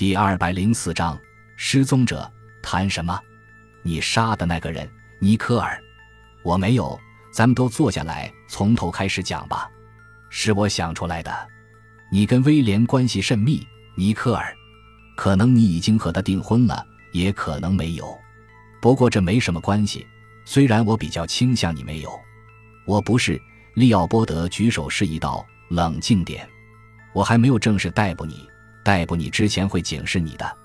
第二百零四章失踪者谈什么？你杀的那个人，尼科尔？我没有。咱们都坐下来，从头开始讲吧。是我想出来的。你跟威廉关系甚密，尼科尔。可能你已经和他订婚了，也可能没有。不过这没什么关系。虽然我比较倾向你没有。我不是。利奥波德举手示意道：“冷静点。我还没有正式逮捕你。”逮捕你之前会警示你的。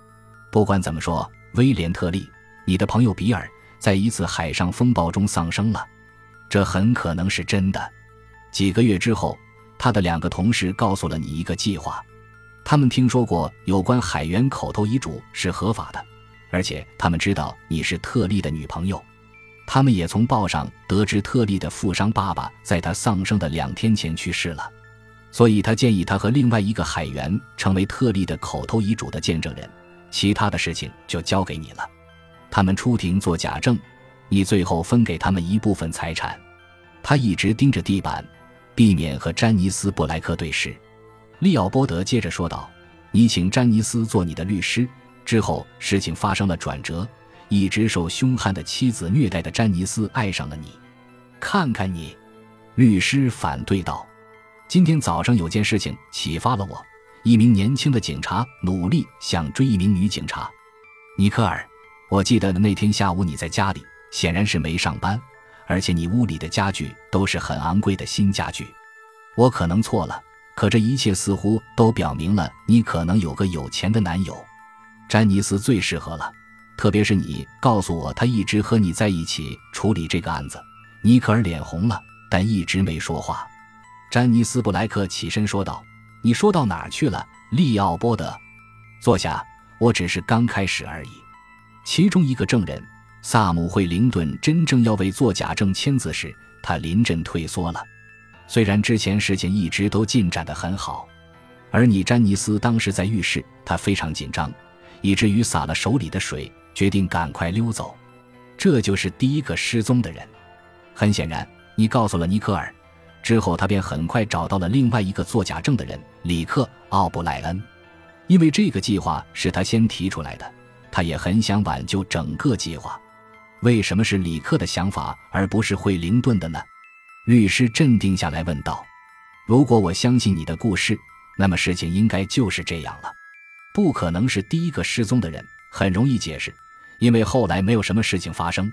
不管怎么说，威廉特利，你的朋友比尔在一次海上风暴中丧生了，这很可能是真的。几个月之后，他的两个同事告诉了你一个计划。他们听说过有关海员口头遗嘱是合法的，而且他们知道你是特利的女朋友。他们也从报上得知特利的富商爸爸在他丧生的两天前去世了。所以他建议他和另外一个海员成为特利的口头遗嘱的见证人，其他的事情就交给你了。他们出庭做假证，你最后分给他们一部分财产。他一直盯着地板，避免和詹尼斯·布莱克对视。利奥波德接着说道：“你请詹尼斯做你的律师之后，事情发生了转折。一直受凶悍的妻子虐待的詹尼斯爱上了你。看看你。”律师反对道。今天早上有件事情启发了我。一名年轻的警察努力想追一名女警察，尼克尔。我记得那天下午你在家里，显然是没上班，而且你屋里的家具都是很昂贵的新家具。我可能错了，可这一切似乎都表明了你可能有个有钱的男友。詹尼斯最适合了，特别是你告诉我他一直和你在一起处理这个案子。尼克尔脸红了，但一直没说话。詹尼斯·布莱克起身说道：“你说到哪儿去了，利奥波德？坐下，我只是刚开始而已。”其中一个证人萨姆·惠灵顿真正要为作假证签字时，他临阵退缩了。虽然之前事情一直都进展得很好，而你詹尼斯当时在浴室，他非常紧张，以至于洒了手里的水，决定赶快溜走。这就是第一个失踪的人。很显然，你告诉了尼克尔。之后，他便很快找到了另外一个作假证的人里克·奥布莱恩，因为这个计划是他先提出来的，他也很想挽救整个计划。为什么是里克的想法而不是惠灵顿的呢？律师镇定下来问道：“如果我相信你的故事，那么事情应该就是这样了。不可能是第一个失踪的人，很容易解释，因为后来没有什么事情发生。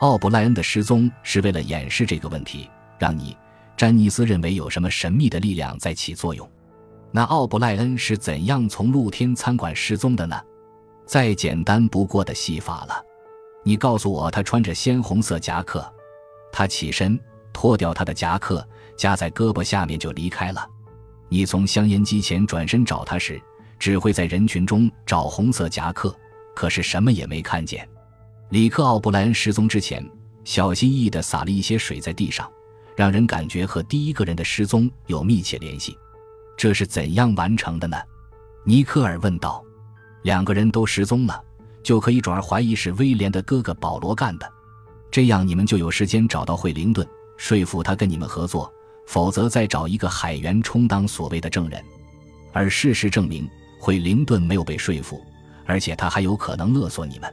奥布莱恩的失踪是为了掩饰这个问题，让你。”詹尼斯认为有什么神秘的力量在起作用。那奥布莱恩是怎样从露天餐馆失踪的呢？再简单不过的戏法了。你告诉我，他穿着鲜红色夹克。他起身脱掉他的夹克，夹在胳膊下面就离开了。你从香烟机前转身找他时，只会在人群中找红色夹克，可是什么也没看见。里克·奥布莱恩失踪之前，小心翼翼地洒了一些水在地上。让人感觉和第一个人的失踪有密切联系，这是怎样完成的呢？尼克尔问道。两个人都失踪了，就可以转而怀疑是威廉的哥哥保罗干的，这样你们就有时间找到惠灵顿，说服他跟你们合作，否则再找一个海员充当所谓的证人。而事实证明，惠灵顿没有被说服，而且他还有可能勒索你们。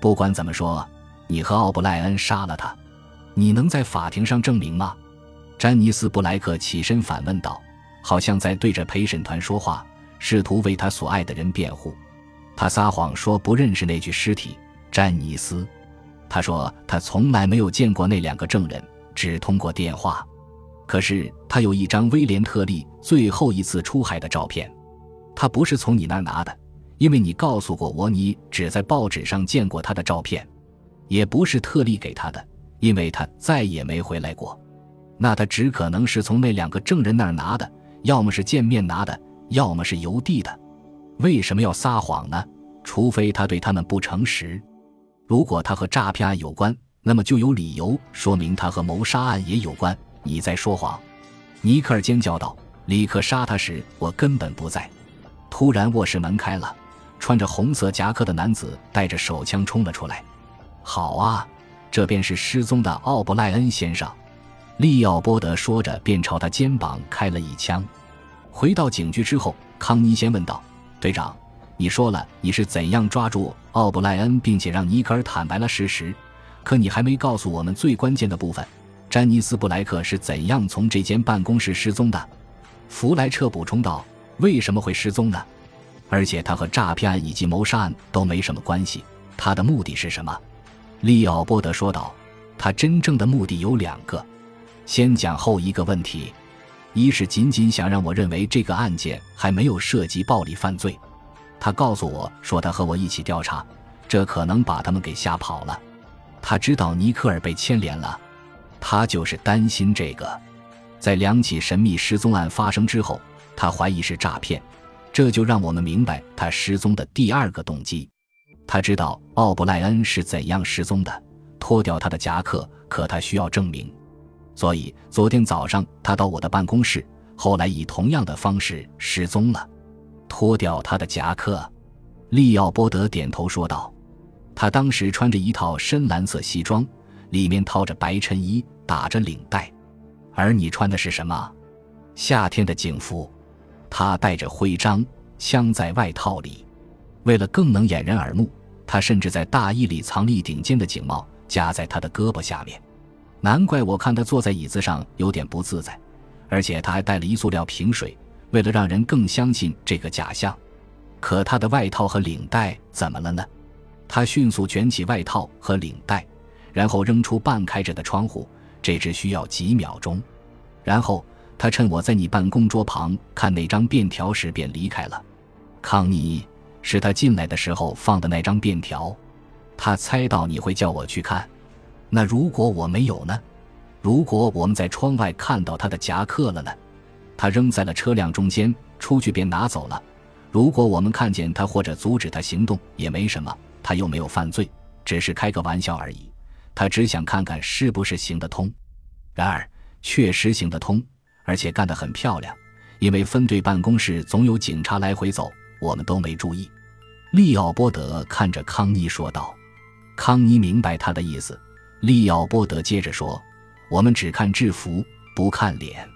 不管怎么说，你和奥布莱恩杀了他。你能在法庭上证明吗？詹尼斯·布莱克起身反问道，好像在对着陪审团说话，试图为他所爱的人辩护。他撒谎说不认识那具尸体。詹尼斯，他说他从来没有见过那两个证人，只通过电话。可是他有一张威廉·特利最后一次出海的照片，他不是从你那儿拿的，因为你告诉过我你只在报纸上见过他的照片，也不是特利给他的。因为他再也没回来过，那他只可能是从那两个证人那儿拿的，要么是见面拿的，要么是邮递的。为什么要撒谎呢？除非他对他们不诚实。如果他和诈骗案有关，那么就有理由说明他和谋杀案也有关。你在说谎！尼克尔尖叫道：“李克杀他时，我根本不在。”突然，卧室门开了，穿着红色夹克的男子带着手枪冲了出来。好啊！这便是失踪的奥布莱恩先生，利奥波德说着，便朝他肩膀开了一枪。回到警局之后，康妮先问道：“队长，你说了你是怎样抓住奥布莱恩，并且让尼克尔坦白了事实，可你还没告诉我们最关键的部分：詹尼斯·布莱克是怎样从这间办公室失踪的？弗莱彻补充道：“为什么会失踪呢？而且他和诈骗案以及谋杀案都没什么关系。他的目的是什么？”利奥波德说道：“他真正的目的有两个。先讲后一个问题。”一是仅仅想让我认为这个案件还没有涉及暴力犯罪，他告诉我说他和我一起调查，这可能把他们给吓跑了。他知道尼克尔被牵连了，他就是担心这个。在两起神秘失踪案发生之后，他怀疑是诈骗，这就让我们明白他失踪的第二个动机。他知道奥布莱恩是怎样失踪的，脱掉他的夹克，可他需要证明。所以昨天早上他到我的办公室，后来以同样的方式失踪了。脱掉他的夹克，利奥波德点头说道：“他当时穿着一套深蓝色西装，里面套着白衬衣，打着领带。而你穿的是什么？夏天的警服。他带着徽章，枪在外套里。为了更能掩人耳目，他甚至在大衣里藏了一顶尖的警帽，夹在他的胳膊下面。”难怪我看他坐在椅子上有点不自在，而且他还带了一塑料瓶水，为了让人更相信这个假象。可他的外套和领带怎么了呢？他迅速卷起外套和领带，然后扔出半开着的窗户，这只需要几秒钟。然后他趁我在你办公桌旁看那张便条时便离开了。康妮是他进来的时候放的那张便条，他猜到你会叫我去看。那如果我没有呢？如果我们在窗外看到他的夹克了呢？他扔在了车辆中间，出去便拿走了。如果我们看见他或者阻止他行动，也没什么，他又没有犯罪，只是开个玩笑而已。他只想看看是不是行得通。然而，确实行得通，而且干得很漂亮。因为分队办公室总有警察来回走，我们都没注意。利奥波德看着康妮说道：“康妮明白他的意思。”利奥波德接着说：“我们只看制服，不看脸。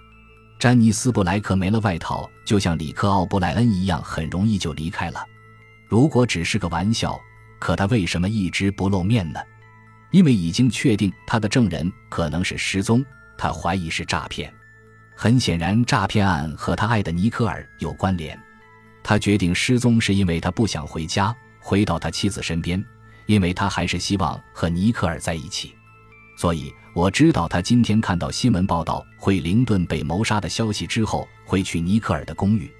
詹尼斯·布莱克没了外套，就像里克·奥布莱恩一样，很容易就离开了。如果只是个玩笑，可他为什么一直不露面呢？因为已经确定他的证人可能是失踪，他怀疑是诈骗。很显然，诈骗案和他爱的尼克尔有关联。他决定失踪是因为他不想回家，回到他妻子身边，因为他还是希望和尼克尔在一起。”所以我知道他今天看到新闻报道惠灵顿被谋杀的消息之后，会去尼克尔的公寓。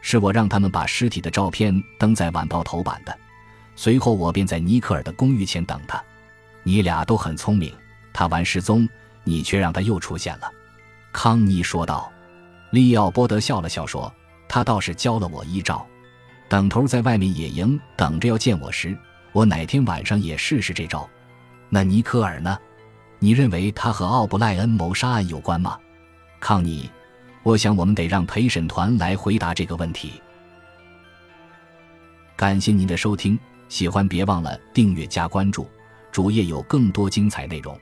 是我让他们把尸体的照片登在晚报头版的。随后我便在尼克尔的公寓前等他。你俩都很聪明，他玩失踪，你却让他又出现了。”康妮说道。利奥波德笑了笑说：“他倒是教了我一招。等头在外面野营等着要见我时，我哪天晚上也试试这招。那尼克尔呢？”你认为他和奥布莱恩谋杀案有关吗，康尼？我想我们得让陪审团来回答这个问题。感谢您的收听，喜欢别忘了订阅加关注，主页有更多精彩内容。